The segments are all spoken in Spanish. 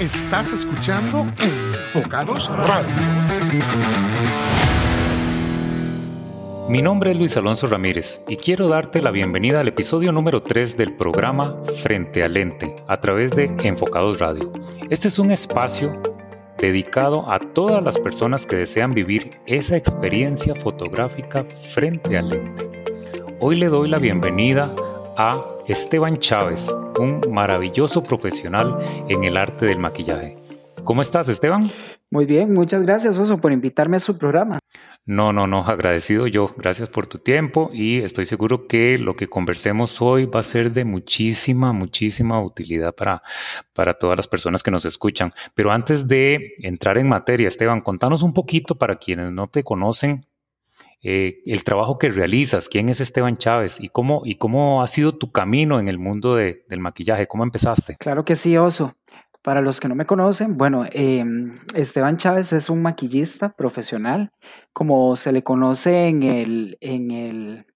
Estás escuchando Enfocados Radio. Mi nombre es Luis Alonso Ramírez y quiero darte la bienvenida al episodio número 3 del programa Frente al Lente a través de Enfocados Radio. Este es un espacio dedicado a todas las personas que desean vivir esa experiencia fotográfica frente al lente. Hoy le doy la bienvenida a Esteban Chávez, un maravilloso profesional en el arte del maquillaje. ¿Cómo estás, Esteban? Muy bien, muchas gracias, Oso, por invitarme a su programa. No, no, no, agradecido yo. Gracias por tu tiempo y estoy seguro que lo que conversemos hoy va a ser de muchísima, muchísima utilidad para, para todas las personas que nos escuchan. Pero antes de entrar en materia, Esteban, contanos un poquito para quienes no te conocen eh, el trabajo que realizas, quién es Esteban Chávez y cómo, y cómo ha sido tu camino en el mundo del maquillaje, cómo empezaste. Claro que sí, Oso. Para los que no me conocen, bueno, em, Esteban Chávez es un maquillista profesional, como se le conoce en el, en el,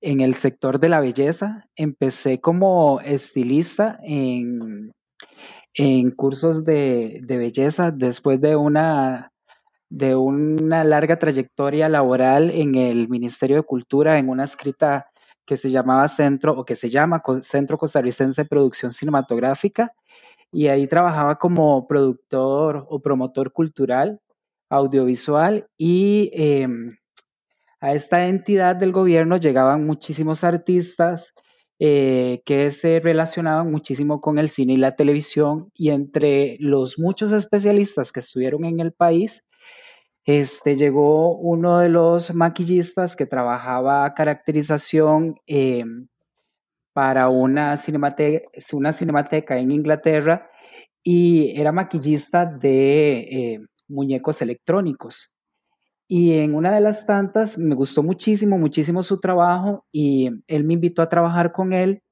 en el sector de la belleza. Empecé como estilista en, en cursos de, de belleza después de una de una larga trayectoria laboral en el Ministerio de Cultura, en una escrita que se llamaba Centro, o que se llama Centro Costarricense de Producción Cinematográfica, y ahí trabajaba como productor o promotor cultural, audiovisual, y em, a esta entidad del gobierno llegaban muchísimos artistas eh, que se relacionaban muchísimo con el cine y la televisión, y entre los muchos especialistas que estuvieron en el país, este, llegó uno de los maquillistas que trabajaba caracterización em, para una, una cinemateca en Inglaterra y era maquillista de eh, muñecos electrónicos. Y en una de las tantas me gustó muchísimo, muchísimo su trabajo y él me invitó a trabajar con él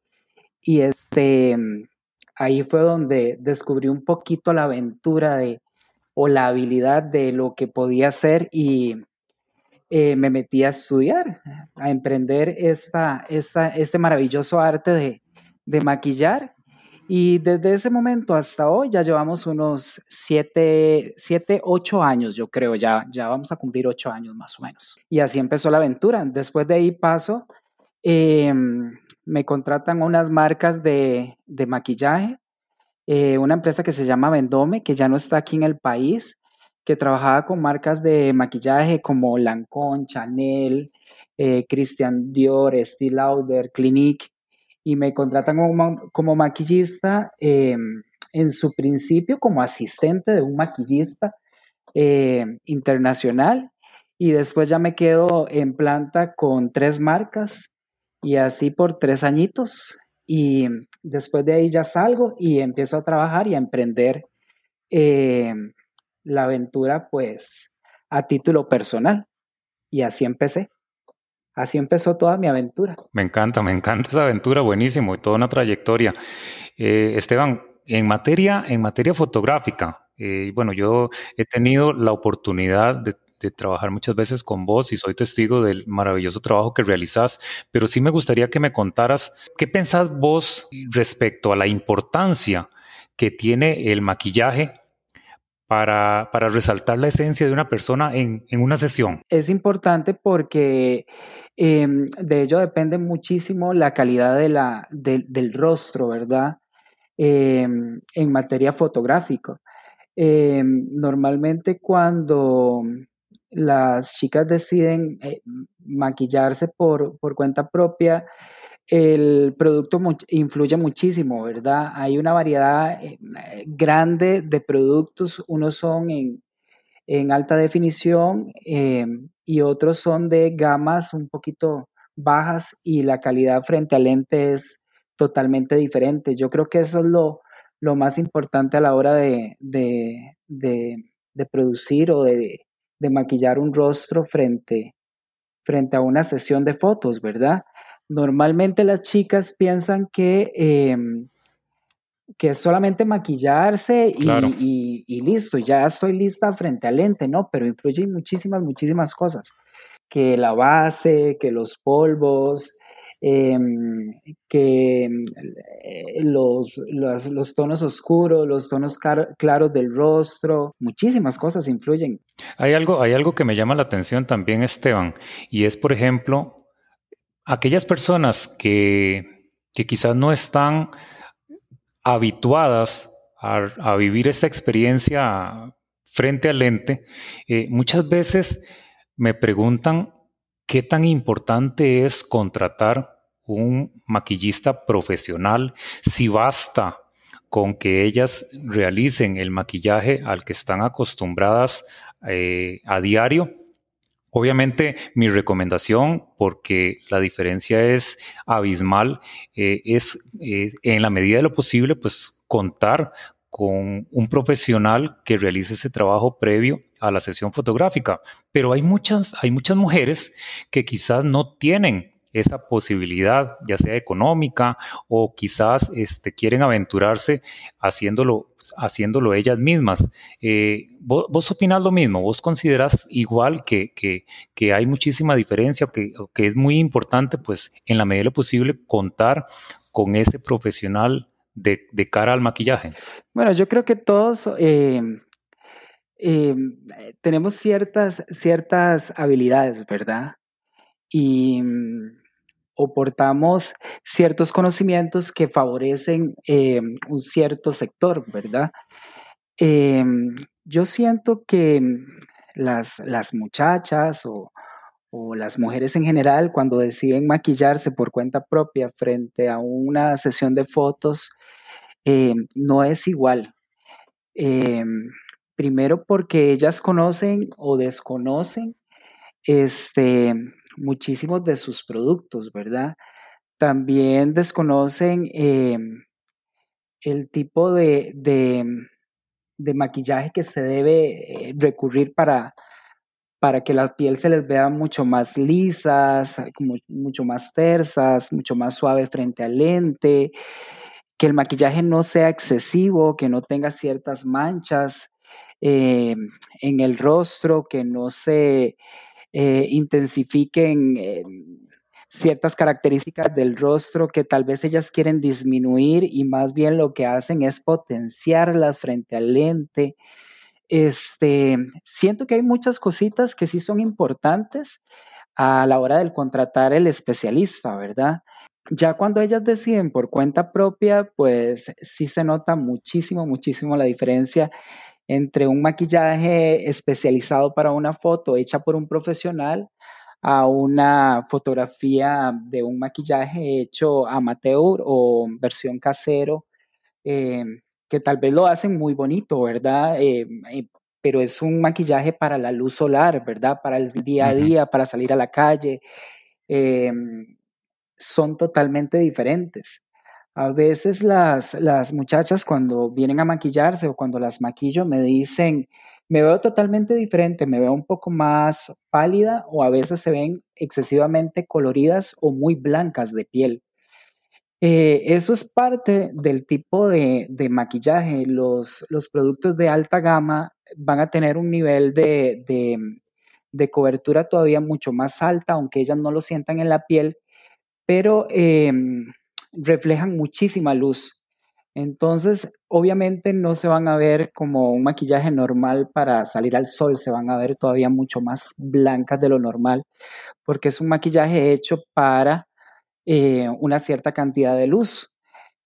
y este, ahí fue donde descubrí un poquito la aventura de, o la habilidad de lo que podía hacer y eh, me metí a estudiar, a emprender esta, esta, este maravilloso arte de, de maquillar. Y desde ese momento hasta hoy ya llevamos unos siete, siete, ocho años, yo creo, ya, ya vamos a cumplir ocho años más o menos. Y así empezó la aventura. Después de ahí paso, em, me contratan unas marcas de, de maquillaje eh, una empresa que se llama Vendome, que ya no está aquí en el país, que trabajaba con marcas de maquillaje como Lancôme, Chanel, eh, Christian Dior, Estée Lauder, Clinique, y me contratan como, maquillista em, en su principio como asistente de un maquillista eh, internacional y después ya me quedo en planta con tres marcas y así por tres añitos y después de ahí ya salgo y empiezo a trabajar y a emprender eh, la aventura pues a título personal. Y así empecé. Así empezó toda mi aventura. Me encanta, me encanta esa aventura, buenísimo, y toda una trayectoria. Eh, Esteban, en materia, en materia fotográfica, eh, bueno, yo he tenido la oportunidad de de trabajar muchas veces con vos y soy testigo del maravilloso trabajo que realizás, pero sí me gustaría que me contaras qué pensás vos respecto a la importancia que tiene el maquillaje para, para resaltar la esencia de una persona en, en una sesión. Es importante porque em, de ello depende muchísimo la calidad de la, del rostro, ¿verdad? Em, en materia fotográfica. Em, normalmente cuando las chicas deciden eh, maquillarse por, cuenta propia, el producto influye muchísimo, ¿verdad? Hay una variedad eh, grande de productos, unos son en, alta definición eh, y otros son de gamas un poquito bajas y la calidad frente al lente es totalmente diferente. Yo creo que eso es lo, más importante a la hora de producir o de, de maquillar un rostro frente, frente a una sesión de fotos, ¿verdad? Normalmente las chicas piensan que, em, que es solamente maquillarse y, y, listo, ya estoy lista frente al lente, ¿no? Pero influyen muchísimas, muchísimas cosas. Que la base, que los polvos, em, que eh, los, los, tonos oscuros, los tonos claros del rostro, muchísimas cosas influyen. Hay algo, hay algo que me llama la atención también, Esteban, y es, por ejemplo, aquellas personas que, que quizás no están habituadas a, vivir esta experiencia frente al lente, eh, muchas veces me preguntan qué tan importante es contratar un maquillista profesional, si basta con que ellas realicen el maquillaje al que están acostumbradas eh, a diario. Obviamente mi recomendación, porque la diferencia es abismal, eh, es en la medida de lo posible, pues contar con un profesional que realice ese trabajo previo a la sesión fotográfica. Pero hay muchas, hay muchas mujeres que quizás no tienen esa posibilidad, ya sea económica o quizás este, quieren aventurarse haciéndolo, haciéndolo ellas mismas. Eh, ¿vos, ¿vos, opinás lo mismo? ¿Vos consideras igual que, que, hay muchísima diferencia, que, que es muy importante, pues, en la medida de lo posible, contar con ese profesional de, cara al maquillaje? Bueno, yo creo que todos eh, eh, tenemos ciertas, ciertas habilidades, ¿verdad? Y mm, o portamos ciertos conocimientos que favorecen eh, un cierto sector, ¿verdad? yo siento que las, las muchachas o, o las mujeres en general, cuando deciden maquillarse por cuenta propia frente a una sesión de fotos, eh, no es igual. Eh, primero porque ellas conocen o desconocen este, muchísimos de sus productos, ¿verdad? También desconocen eh, el tipo de, de, maquillaje que se debe recurrir para, para que la piel se les vea mucho más lisas, mucho más tersas, mucho más suave frente al lente que el maquillaje no sea excesivo, que no tenga ciertas manchas eh, en el rostro, que no se eh, intensifiquen eh, ciertas características del rostro que tal vez ellas quieren disminuir y más bien lo que hacen es potenciarlas frente al lente. Este, siento que hay muchas cositas que sí son importantes a la hora del contratar el especialista, ¿verdad? Ya cuando ellas deciden por cuenta propia, pues sí se nota muchísimo, muchísimo la diferencia entre un maquillaje especializado para una foto hecha por un profesional a una fotografía de un maquillaje hecho amateur o versión casero, eh, que tal vez lo hacen muy bonito, ¿verdad? Eh, eh, pero es un maquillaje para la luz solar, ¿verdad? Para el día a día, para salir a la calle son totalmente diferentes. A veces las, las muchachas cuando vienen a maquillarse o cuando las maquillo me dicen, me veo totalmente diferente, me veo un poco más pálida o a veces se ven excesivamente coloridas o muy blancas de piel. Eh, eso es parte del tipo de, de maquillaje. Los, los, productos de alta gama van a tener un nivel de, de, de, cobertura todavía mucho más alta, aunque ellas no lo sientan en la piel, pero em, reflejan muchísima luz. Entonces, obviamente no se van a ver como un maquillaje normal para salir al sol, se van a ver todavía mucho más blancas de lo normal, porque es un maquillaje hecho para eh, una cierta cantidad de luz.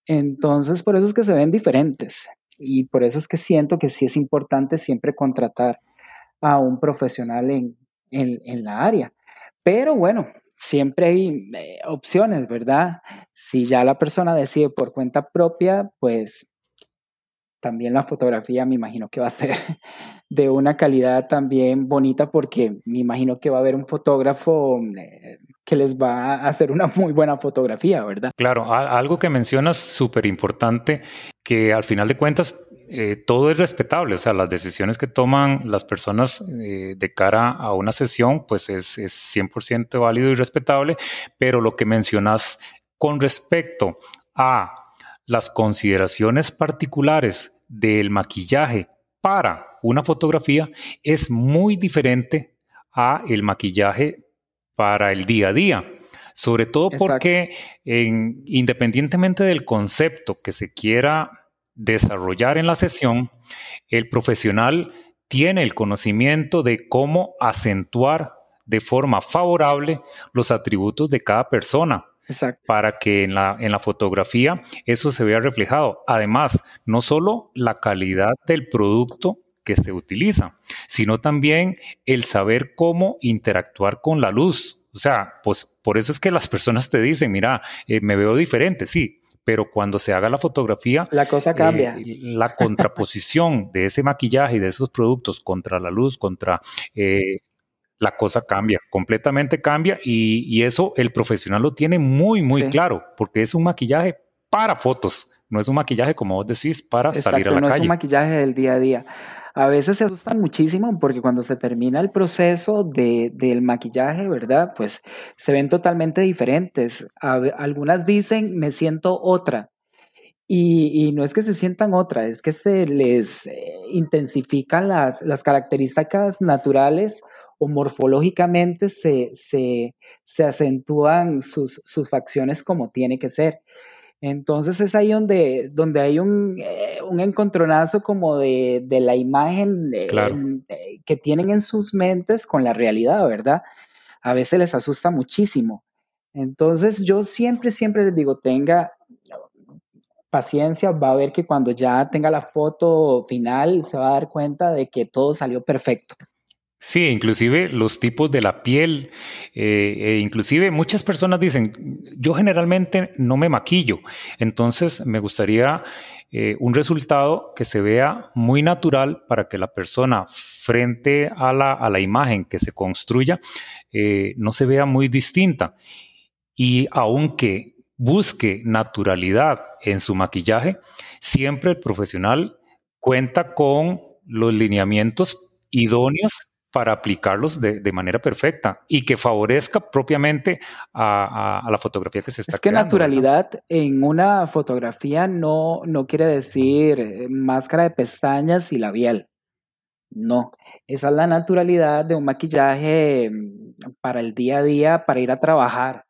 Entonces, por eso es que se ven diferentes y por eso es que siento que sí es importante siempre contratar a un profesional en, en la área. Pero bueno, siempre hay eh, opciones, ¿verdad? Si ya la persona decide por cuenta propia, pues también la fotografía me imagino que va a ser de una calidad también bonita porque me imagino que va a haber un fotógrafo eh, que les va a hacer una muy buena fotografía, ¿verdad? Claro, algo que mencionas súper importante, que al final de cuentas eh, todo es respetable, o sea, las decisiones que toman las personas eh, de cara a una sesión, pues es, es 100% válido y respetable, pero lo que mencionas con respecto a las consideraciones particulares del maquillaje para una fotografía es muy diferente a el maquillaje para el día a día. Sobre todo porque independientemente del concepto que se quiera desarrollar en la sesión, el profesional tiene el conocimiento de cómo acentuar de forma favorable los atributos de cada persona. Para que en la, en la fotografía eso se vea reflejado. Además, no solo la calidad del producto que se utiliza, sino también el saber cómo interactuar con la luz. O sea, pues por eso es que las personas te dicen, mira, eh, me veo diferente, sí, pero cuando se haga la fotografía, la cosa cambia. Eh, la contraposición de ese maquillaje y de esos productos contra la luz, contra eh, la cosa cambia, completamente cambia y, eso el profesional lo tiene muy, muy claro, porque es un maquillaje para fotos, no es un maquillaje, como vos decís, para salir a la no calle. No es un maquillaje del día a día. A veces se asustan muchísimo porque cuando se termina el proceso de, del maquillaje, ¿verdad? Pues se ven totalmente diferentes. algunas dicen, me siento otra. Y, no es que se sientan otra, es que se les eh, intensifican las, las características naturales o morfológicamente se, se, se acentúan sus, sus, facciones como tiene que ser. Entonces es ahí donde, donde hay un, eh, un encontronazo como de, de la imagen eh, eh, que tienen en sus mentes con la realidad, ¿verdad? A veces les asusta muchísimo. Entonces yo siempre, siempre les digo, tenga paciencia, va a ver que cuando ya tenga la foto final se va a dar cuenta de que todo salió perfecto. Sí, inclusive los tipos de la piel, eh, e inclusive muchas personas dicen, yo generalmente no me maquillo, entonces me gustaría eh, un resultado que se vea muy natural para que la persona frente a la, a la imagen que se construya eh, no se vea muy distinta. Y aunque busque naturalidad en su maquillaje, siempre el profesional cuenta con los lineamientos idóneos para aplicarlos de, manera perfecta y que favorezca propiamente a, la fotografía que se está Es que naturalidad en una fotografía no, no quiere decir eh, máscara de pestañas y labial. No, esa es la naturalidad de un maquillaje mm, para el día a día, para ir a trabajar.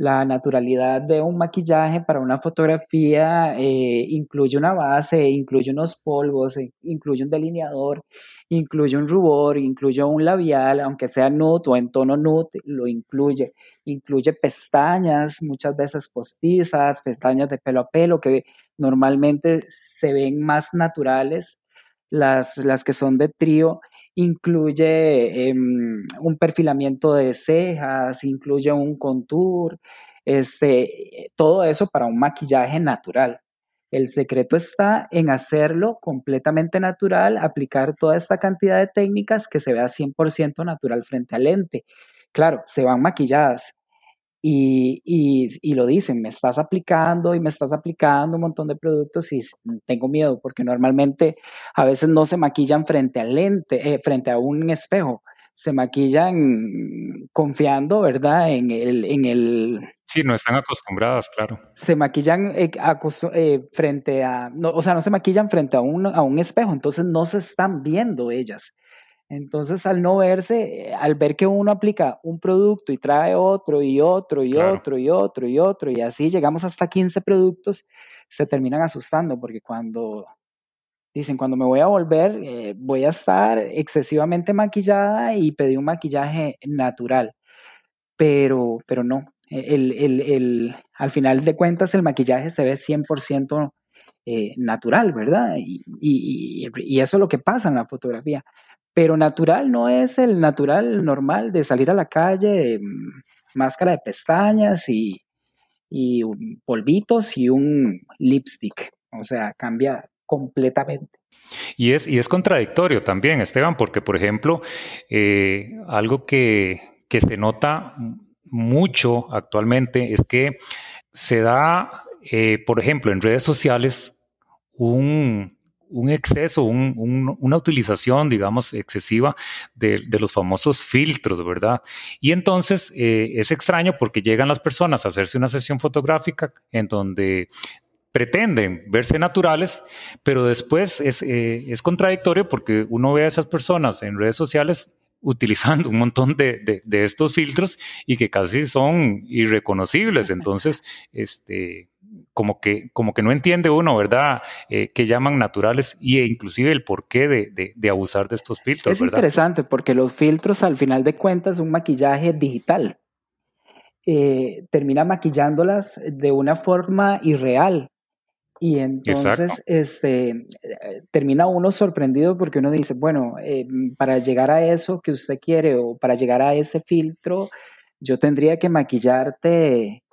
La naturalidad de un maquillaje para una fotografía eh, incluye una base, incluye unos polvos, incluye un delineador, incluye un rubor, incluye un labial, aunque sea nude o en tono nude, lo incluye. Incluye pestañas, muchas veces postizas, pestañas de pelo a pelo, que normalmente se ven más naturales, las, las que son de trío. Incluye em, un perfilamiento de cejas, incluye un contour, este, todo eso para un maquillaje natural. El secreto está en hacerlo completamente natural, aplicar toda esta cantidad de técnicas que se vea 100% natural frente al lente. Claro, se van maquilladas y, y, lo dicen, me estás aplicando y me estás aplicando un montón de productos y tengo miedo porque normalmente a veces no se maquillan frente al lente, eh, frente a un espejo se maquillan confiando, ¿verdad? En el, en el... Sí, no están acostumbradas, claro. Se maquillan eh, eh, frente a, no, o sea, no se maquillan frente a un, a un espejo, entonces no se están viendo ellas. Entonces, al no verse, al ver que uno aplica un producto y trae otro y otro y otro y otro y otro, y así llegamos hasta 15 productos, se terminan asustando porque cuando Dicen, cuando me voy a volver, eh, voy a estar excesivamente maquillada y pedí un maquillaje natural. Pero, pero no, el, el, el, al final de cuentas el maquillaje se ve 100% eh, natural, ¿verdad? Y, y, y, eso es lo que pasa en la fotografía. Pero natural no es el natural normal de salir a la calle, mm, máscara de pestañas y, polvitos y un lipstick. O sea, cambia completamente. Y es, y es contradictorio también, Esteban, porque, por ejemplo, eh, algo que, se nota mucho actualmente es que se da, eh, por ejemplo, en redes sociales un, exceso, una utilización, digamos, excesiva de, los famosos filtros, ¿verdad? Y entonces eh, es extraño porque llegan las personas a hacerse una sesión fotográfica en donde pretenden verse naturales, pero después es, eh, contradictorio porque uno ve a esas personas en redes sociales utilizando un montón de, estos filtros y que casi son irreconocibles. Entonces, este, como que, como que no entiende uno, ¿verdad? Eh, que llaman naturales y e inclusive el porqué de, de, abusar de estos filtros. Es interesante porque los filtros al final de cuentas un maquillaje digital. Eh, termina maquillándolas de una forma irreal. Y entonces este, termina uno sorprendido porque uno dice, bueno, eh, para llegar a eso que usted quiere o para llegar a ese filtro, yo tendría que maquillarte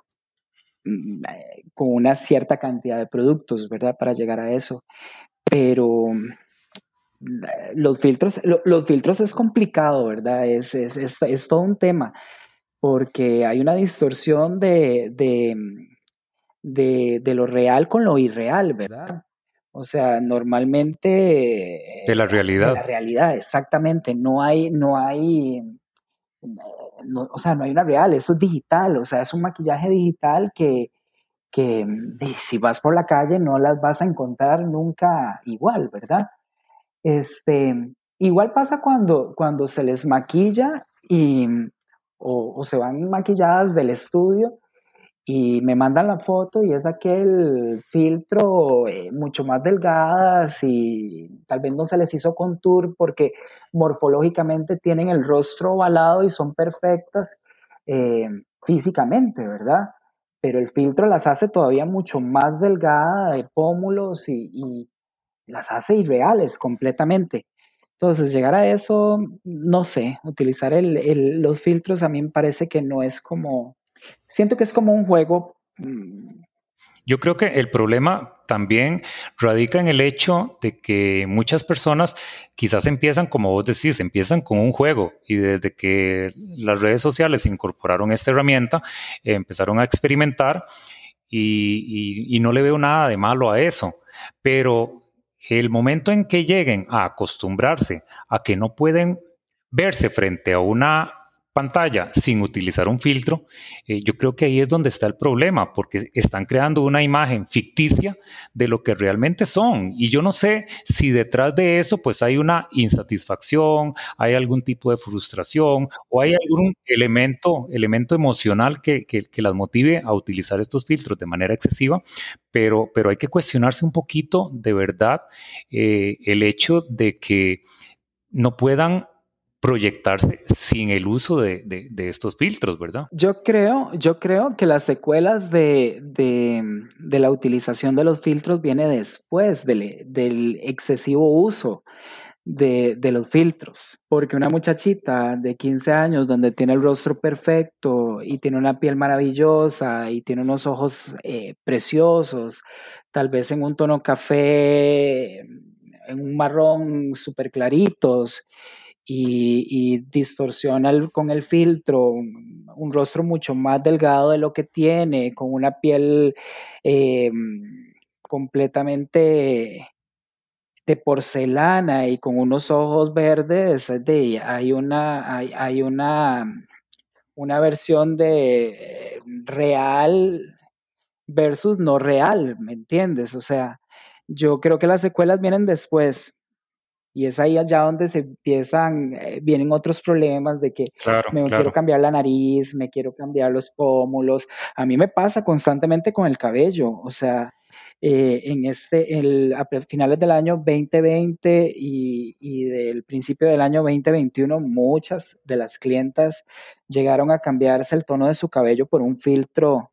con una cierta cantidad de productos, ¿verdad? Para llegar a eso. Pero mm, los filtros, los filtros es complicado, ¿verdad? Es, es, es, todo un tema porque hay una distorsión de mm, de, de, lo real con lo irreal, ¿verdad? O sea, normalmente... De la realidad. De la realidad, exactamente. No hay, no hay, o sea, no hay una real, eso es digital, o sea, es un maquillaje digital que, que si vas por la calle no las vas a encontrar nunca igual, ¿verdad? Este, igual pasa cuando, cuando se les maquilla y, o, o se van maquilladas del estudio y me mandan la foto y es aquel filtro eh, mucho más delgadas y tal vez no se les hizo contour porque morfológicamente tienen el rostro ovalado y son perfectas eh, físicamente, ¿verdad? Pero el filtro las hace todavía mucho más delgadas de pómulos y, las hace irreales completamente. Entonces, llegar a eso, no sé, utilizar los filtros a mí me parece que no es como Siento que es como un juego. Mm, Yo creo que el problema también radica en el hecho de que muchas personas quizás empiezan, como vos decís, empiezan con un juego y desde que las redes sociales incorporaron esta herramienta, empezaron a experimentar y, y no le veo nada de malo a eso. Pero el momento en que lleguen a acostumbrarse a que no pueden verse frente a una pantalla sin utilizar un filtro, eh, yo creo que ahí es donde está el problema, porque están creando una imagen ficticia de lo que realmente son. Y yo no sé si detrás de eso pues hay una insatisfacción, hay algún tipo de frustración o hay algún elemento, elemento emocional que, que, las motive a utilizar estos filtros de manera excesiva, pero, pero hay que cuestionarse un poquito de verdad eh, el hecho de que no puedan proyectarse sin el uso de, de, estos filtros, ¿verdad? Yo creo, yo creo que las secuelas de, de la utilización de los filtros viene después del, excesivo uso de, los filtros. Porque una muchachita de 15 años donde tiene el rostro perfecto y tiene una piel maravillosa y tiene unos ojos eh, preciosos, tal vez en un tono café, en un marrón súper claritos y, distorsiona con el filtro un, rostro mucho más delgado de lo que tiene, con una piel eh, completamente de porcelana y con unos ojos verdes, de, hay una, hay, hay una, una versión de real versus no real, ¿me entiendes? O sea, yo creo que las secuelas vienen después. Y es ahí allá donde se empiezan, eh, vienen otros problemas de que me quiero cambiar la nariz, me quiero cambiar los pómulos. A mí me pasa constantemente con el cabello, o sea, eh, en este, el, a finales del año 2020 y, y, del principio del año 2021, muchas de las clientas llegaron a cambiarse el tono de su cabello por un filtro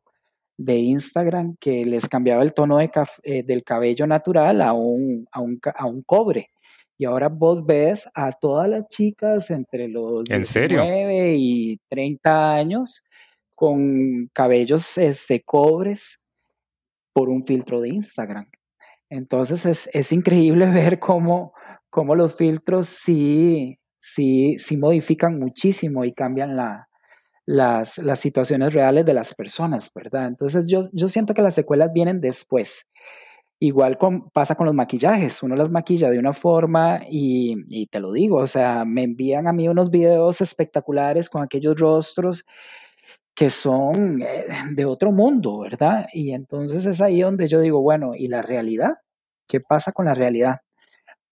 de Instagram que les cambiaba el tono de eh, del cabello natural a un, a un, a un cobre. Y ahora vos ves a todas las chicas entre los ¿En 19 y 30 años con cabellos este, cobres por un filtro de Instagram. Entonces es, es increíble ver cómo, cómo, los filtros sí, sí, sí modifican muchísimo y cambian la, las, las, situaciones reales de las personas, ¿verdad? Entonces yo, yo siento que las secuelas vienen después. Igual pasa con los maquillajes, uno las maquilla de una forma y, te lo digo, o sea, me envían a mí unos videos espectaculares con aquellos rostros que son eh, de otro mundo, ¿verdad? Y entonces es ahí donde yo digo, bueno, ¿y la realidad? ¿Qué pasa con la realidad?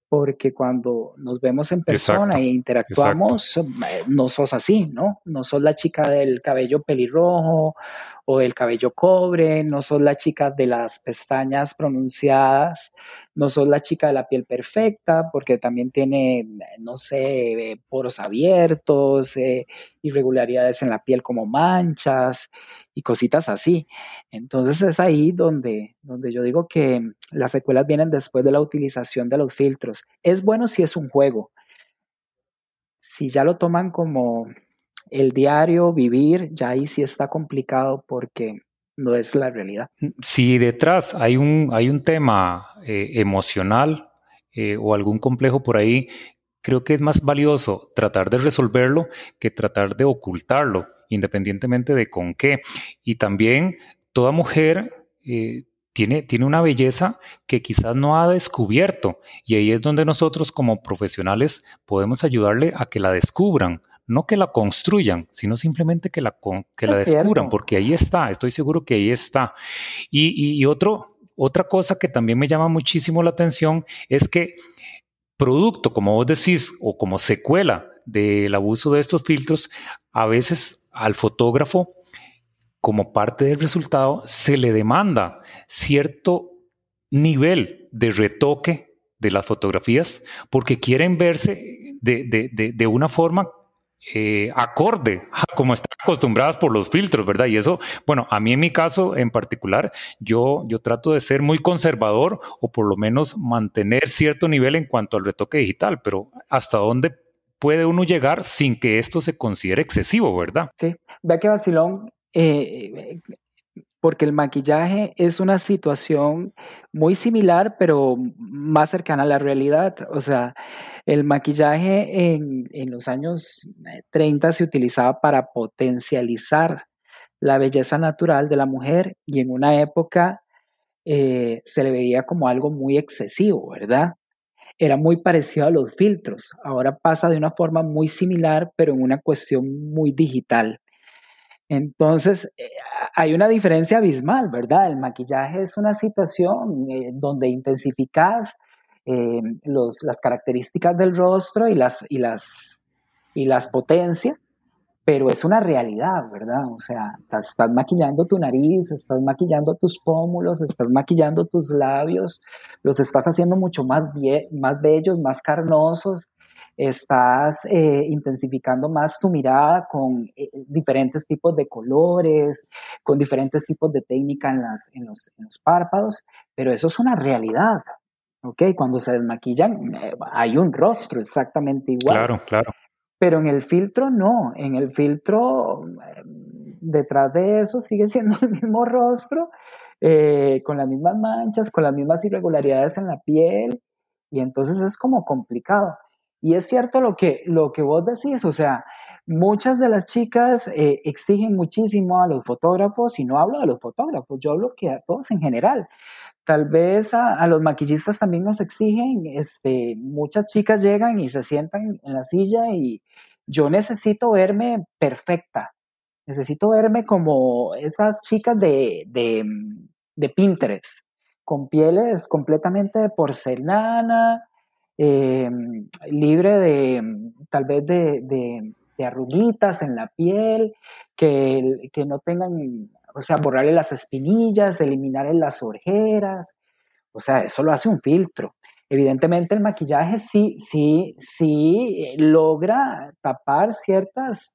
porque cuando nos vemos en persona e interactuamos, eh, no sos así, ¿no? No sos la chica del cabello pelirrojo o el cabello cobre, no sos la chica de las pestañas pronunciadas, no sos la chica de la piel perfecta, porque también tiene, no sé, poros abiertos, eh, irregularidades en la piel como manchas y cositas así. Entonces es ahí donde, donde yo digo que las secuelas vienen después de la utilización de los filtros. Es bueno si es un juego. Si ya lo toman como el diario, vivir, ya ahí sí está complicado porque no es la realidad. Si detrás hay un, hay un tema eh, emocional eh, o algún complejo por ahí, creo que es más valioso tratar de resolverlo que tratar de ocultarlo, independientemente de con qué. Y también toda mujer eh, tiene, tiene una belleza que quizás no ha descubierto y ahí es donde nosotros como profesionales podemos ayudarle a que la descubran no que la construyan, sino simplemente que la, que la descubran, porque ahí está, estoy seguro que ahí está. Y, otro, otra cosa que también me llama muchísimo la atención es que producto, como vos decís, o como secuela del abuso de estos filtros, a veces al fotógrafo, como parte del resultado, se le demanda cierto nivel de retoque de las fotografías porque quieren verse de, de una forma eh, acorde a como están acostumbradas por los filtros, ¿verdad? Y eso, bueno, a mí en mi caso en particular, yo, yo trato de ser muy conservador o por lo menos mantener cierto nivel en cuanto al retoque digital, pero hasta dónde puede uno llegar sin que esto se considere excesivo, ¿verdad? Sí, vea que vacilón, eh, porque el maquillaje es una situación muy similar, pero más cercana a la realidad. O sea, el maquillaje en, los años 30 se utilizaba para potencializar la belleza natural de la mujer y en una época eh, se le veía como algo muy excesivo, ¿verdad? Era muy parecido a los filtros. Ahora pasa de una forma muy similar, pero en una cuestión muy digital. Entonces, eh, hay una diferencia abismal, ¿verdad? El maquillaje es una situación eh, donde intensificas eh, las características del rostro y las, y, potencias, pero es una realidad, ¿verdad? O sea, estás, maquillando tu nariz, estás maquillando tus pómulos, estás maquillando tus labios, los estás haciendo mucho más, más bellos, más carnosos, estás eh, intensificando más tu mirada con eh, diferentes tipos de colores, con diferentes tipos de técnica en, las, en, los, párpados, pero eso es una realidad. ¿ok? Cuando se desmaquillan eh, hay un rostro exactamente igual. Claro, claro. Pero en el filtro no, en el filtro detrás de eso sigue siendo el mismo rostro, con las mismas manchas, con las mismas irregularidades en la piel, y entonces es como complicado. Y es cierto lo que, lo que vos decís, o sea, muchas de las chicas eh, exigen muchísimo a los fotógrafos, y no hablo de los fotógrafos, yo hablo que a todos en general. Tal vez a, los maquillistas también nos exigen, este, muchas chicas llegan y se sientan en la silla y yo necesito verme perfecta, necesito verme como esas chicas de, de, Pinterest, con pieles completamente porcelana, eh, libre de tal vez de, de, arruguitas en la piel, que, que, no tengan, o sea, borrarle las espinillas, eliminarle las ojeras, o sea, eso lo hace un filtro. Evidentemente el maquillaje sí, sí, sí logra tapar ciertas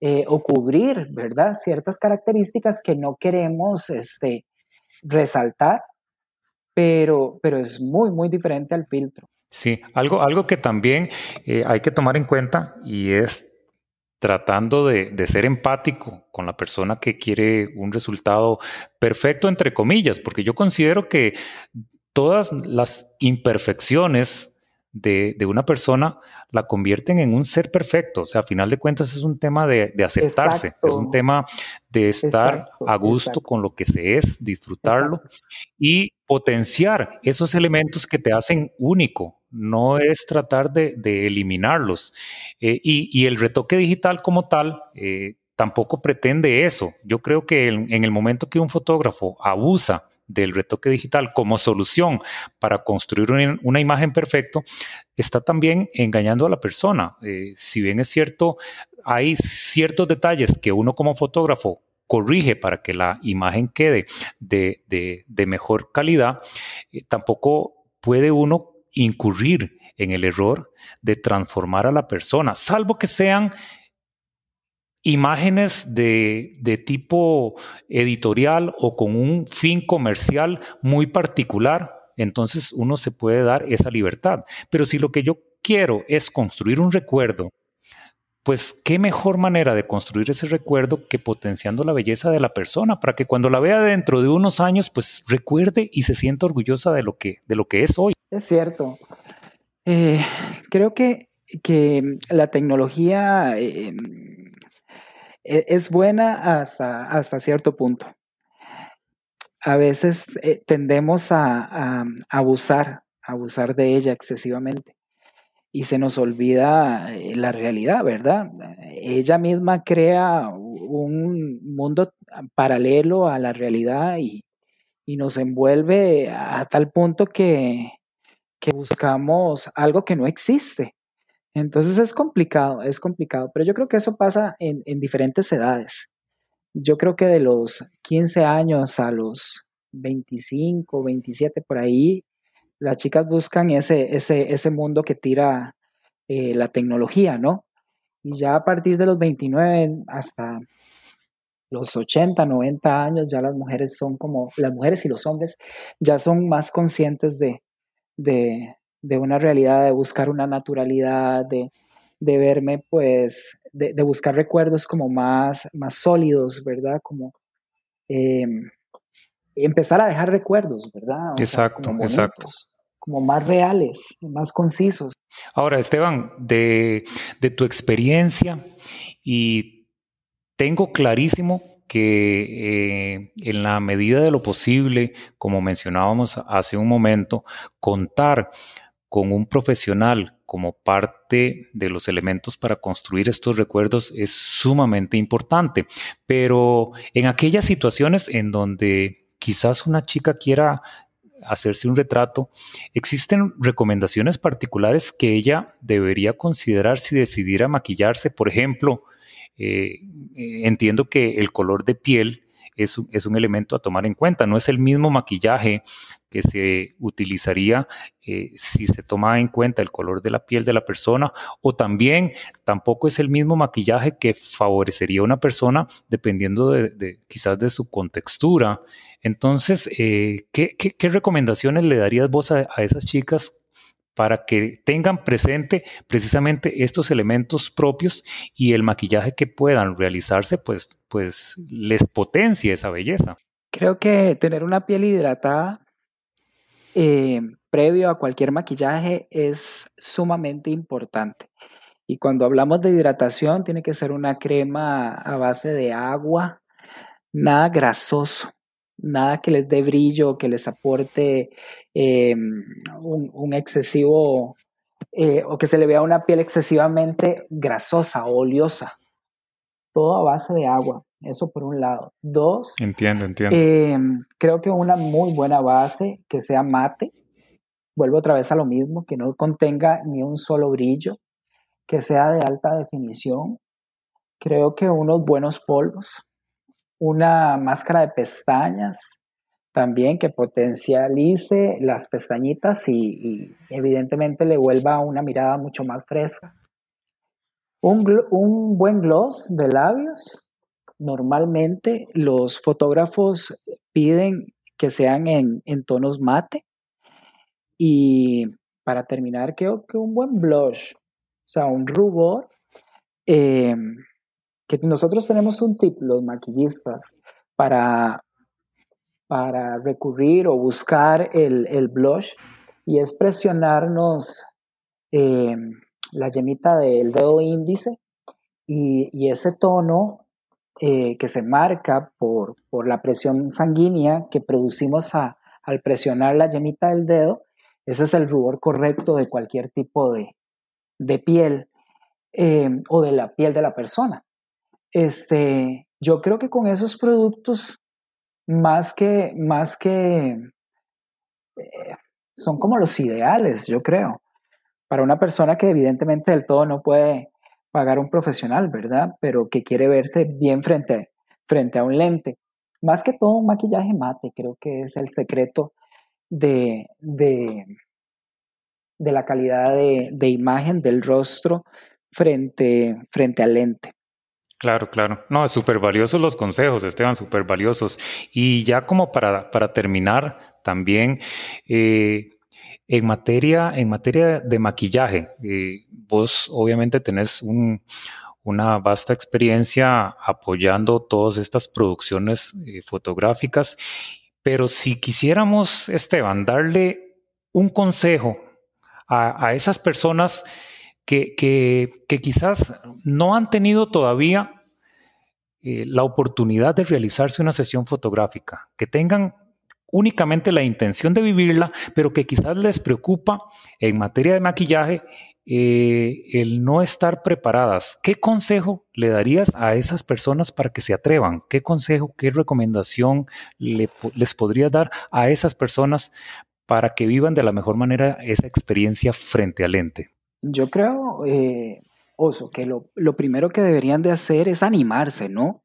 eh, o cubrir, ¿verdad? Ciertas características que no queremos este, resaltar, pero, pero es muy, muy diferente al filtro. Sí, algo, algo que también eh, hay que tomar en cuenta y es tratando de, ser empático con la persona que quiere un resultado perfecto, entre comillas, porque yo considero que todas las imperfecciones de, una persona la convierten en un ser perfecto. O sea, a final de cuentas es un tema de, aceptarse, es un tema de estar a gusto con lo que se es, disfrutarlo y potenciar esos elementos que te hacen único. No es tratar de, eliminarlos. Eh, y, el retoque digital como tal eh, tampoco pretende eso. Yo creo que en, el momento que un fotógrafo abusa del retoque digital como solución para construir una, imagen perfecta, está también engañando a la persona. Eh, si bien es cierto, hay ciertos detalles que uno como fotógrafo corrige para que la imagen quede de, mejor calidad, eh, tampoco puede uno incurrir en el error de transformar a la persona, salvo que sean imágenes de, de, tipo editorial o con un fin comercial muy particular, entonces uno se puede dar esa libertad. Pero si lo que yo quiero es construir un recuerdo, pues qué mejor manera de construir ese recuerdo que potenciando la belleza de la persona para que cuando la vea dentro de unos años, pues recuerde y se sienta orgullosa de lo que, de lo que es hoy. Es cierto. Eh, creo que, que la tecnología eh, es buena hasta, hasta cierto punto. A veces eh, tendemos a, abusar, abusar de ella excesivamente y se nos olvida eh, la realidad, ¿verdad? Ella misma crea un mundo paralelo a la realidad y, nos envuelve a tal punto que, que buscamos algo que no existe. Entonces es complicado, es complicado, pero yo creo que eso pasa en, diferentes edades. Yo creo que de los 15 años a los 25, 27 por ahí, las chicas buscan ese, ese, ese mundo que tira eh, la tecnología, ¿no? Y ya a partir de los 29 hasta los 80, 90 años, ya las mujeres son como, las mujeres y los hombres ya son más conscientes de, de una realidad, de buscar una naturalidad, de, verme, pues, de, buscar recuerdos como más, más sólidos, ¿verdad? Como em, empezar a dejar recuerdos, ¿verdad? exacto, exacto. Como más reales, más concisos. Ahora, Esteban, de, de tu experiencia, y tengo clarísimo que eh, en la medida de lo posible, como mencionábamos hace un momento, contar con un profesional como parte de los elementos para construir estos recuerdos es sumamente importante. Pero en aquellas situaciones en donde quizás una chica quiera hacerse un retrato, existen recomendaciones particulares que ella debería considerar si decidiera maquillarse. Por ejemplo, eh, entiendo que el color de piel es un, elemento a tomar en cuenta. No es el mismo maquillaje que se utilizaría eh, si se toma en cuenta el color de la piel de la persona o también tampoco es el mismo maquillaje que favorecería a una persona dependiendo de, quizás de su contextura. Entonces, eh, ¿qué, recomendaciones le darías vos a, a esas chicas para que tengan presente precisamente estos elementos propios y el maquillaje que puedan realizarse, pues, pues les potencie esa belleza. Creo que tener una piel hidratada eh, previo a cualquier maquillaje es sumamente importante. Y cuando hablamos de hidratación, tiene que ser una crema a base de agua, nada grasoso nada que les dé brillo, que les aporte em, un, excesivo eh, o que se le vea una piel excesivamente grasosa o oleosa. Todo a base de agua. Eso por un lado. Dos. Entiendo, entiendo. Em, creo que una muy buena base que sea mate. Vuelvo otra vez a lo mismo, que no contenga ni un solo brillo, que sea de alta definición. Creo que unos buenos polvos, una máscara de pestañas también que potencialice las pestañitas y, evidentemente le vuelva una mirada mucho más fresca. Un, buen gloss de labios. Normalmente los fotógrafos piden que sean en, tonos mate. Y para terminar, creo que un buen blush, o sea, un rubor em, que nosotros tenemos un tip, los maquillistas, para, para recurrir o buscar el, blush y es presionarnos em, la yemita del dedo índice y, ese tono eh, que se marca por, la presión sanguínea que producimos al presionar la yemita del dedo, ese es el rubor correcto de cualquier tipo de, piel em, o de la piel de la persona. Este, yo creo que con esos productos más que, más que, eh, son como los ideales, yo creo, para una persona que evidentemente del todo no puede pagar un profesional, ¿verdad? Pero que quiere verse bien frente, frente a un lente. Más que todo un maquillaje mate, creo que es el secreto de, de, de la calidad de, de, imagen del rostro frente, frente al lente. Claro, claro. No, súper valiosos los consejos, Esteban, súper valiosos. Y ya como para, para terminar, también eh, en, materia, en materia de maquillaje, eh, vos obviamente tenés un, una vasta experiencia apoyando todas estas producciones eh, fotográficas, pero si quisiéramos, Esteban, darle un consejo a, a esas personas que, que, que, quizás no han tenido todavía eh, la oportunidad de realizarse una sesión fotográfica, que tengan únicamente la intención de vivirla, pero que quizás les preocupa en materia de maquillaje eh, el no estar preparadas. ¿Qué consejo le darías a esas personas para que se atrevan? ¿Qué consejo, qué recomendación les podrías dar a esas personas para que vivan de la mejor manera esa experiencia frente al lente? Yo creo, eh, Oso, que lo, primero que deberían de hacer es animarse, ¿no?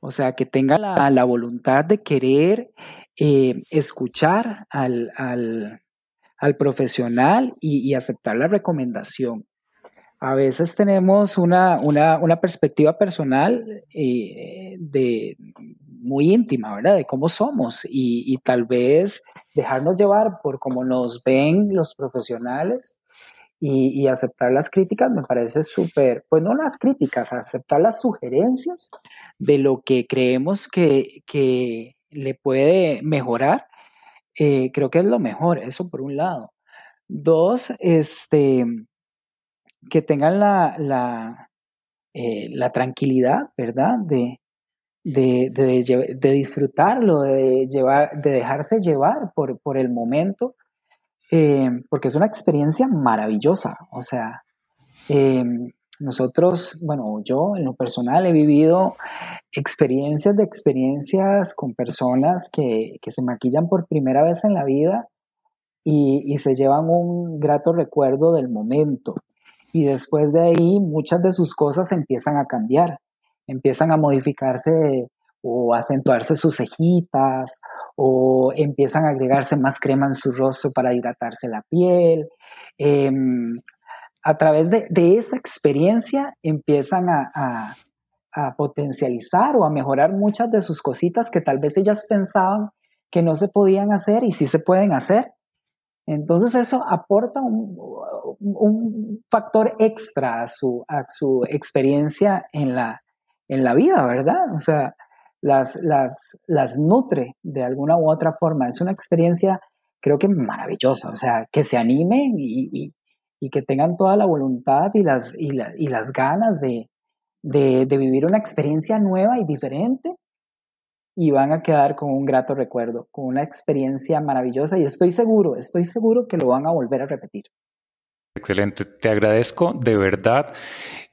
O sea, que tengan la, voluntad de querer eh, escuchar al, al profesional y, aceptar la recomendación. A veces tenemos una, una, perspectiva personal eh, de, muy íntima, ¿verdad? De cómo somos y, tal vez dejarnos llevar por cómo nos ven los profesionales y, aceptar las críticas me parece súper, pues no las críticas, aceptar las sugerencias de lo que creemos que, que le puede mejorar eh, creo que es lo mejor, eso por un lado. Dos, este, que tengan la, la, eh, tranquilidad, ¿verdad? De, de, de, de, disfrutarlo, de, llevar, de dejarse llevar por, por el momento, eh, porque es una experiencia maravillosa. O sea, nosotros, bueno, yo en lo personal he vivido experiencias de experiencias con personas que, se maquillan por primera vez en la vida y, se llevan un grato recuerdo del momento. Y después de ahí muchas de sus cosas empiezan a cambiar, empiezan a modificarse o acentuarse sus cejitas o empiezan a agregarse más crema en su rostro para hidratarse la piel. Em, a través de, esa experiencia empiezan a, potencializar o a mejorar muchas de sus cositas que tal vez ellas pensaban que no se podían hacer y sí se pueden hacer. Entonces eso aporta un, factor extra a su, a su experiencia en la, en la vida, ¿verdad? O sea, las, las, las nutre de alguna u otra forma. Es una experiencia creo que maravillosa, o sea, que se animen y, y que tengan toda la voluntad y las, y, y las ganas de, de, de, vivir una experiencia nueva y diferente y van a quedar con un grato recuerdo, con una experiencia maravillosa y estoy seguro, estoy seguro que lo van a volver a repetir. Excelente, te agradezco de verdad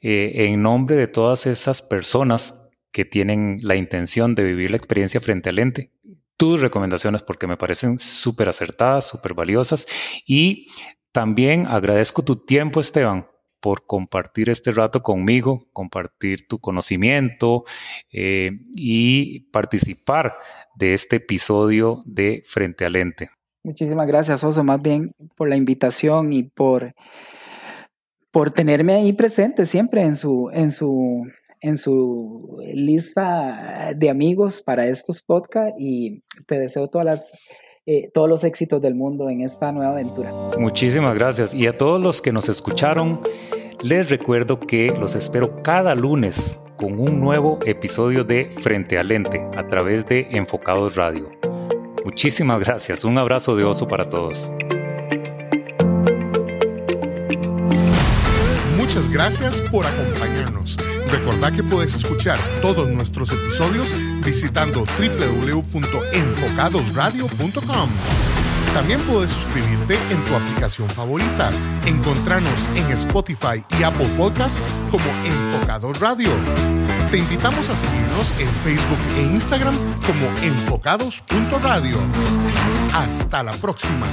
eh, en nombre de todas esas personas que tienen la intención de vivir la experiencia frente al ente. Tus recomendaciones porque me parecen súper acertadas, súper valiosas. Y también agradezco tu tiempo, Esteban, por compartir este rato conmigo, compartir tu conocimiento eh, y participar de este episodio de Frente al Ente. Muchísimas gracias, Oso, más bien por la invitación y por, por tenerme ahí presente siempre en su, en su, en su lista de amigos para estos podcasts y te deseo todas las eh, todos los éxitos del mundo en esta nueva aventura. Muchísimas gracias. Y a todos los que nos escucharon, les recuerdo que los espero cada lunes con un nuevo episodio de Frente al Lente a través de Enfocados Radio. Muchísimas gracias. Un abrazo de oso para todos. Muchas gracias por acompañarnos. Recordá que puedes escuchar todos nuestros episodios visitando www.enfocadosradio.com. También puedes suscribirte en tu aplicación favorita. Encontrarnos en Spotify y Apple Podcast como Enfocados Radio Te invitamos a seguirnos en Facebook e Instagram como enfocados.radio. Hasta la próxima.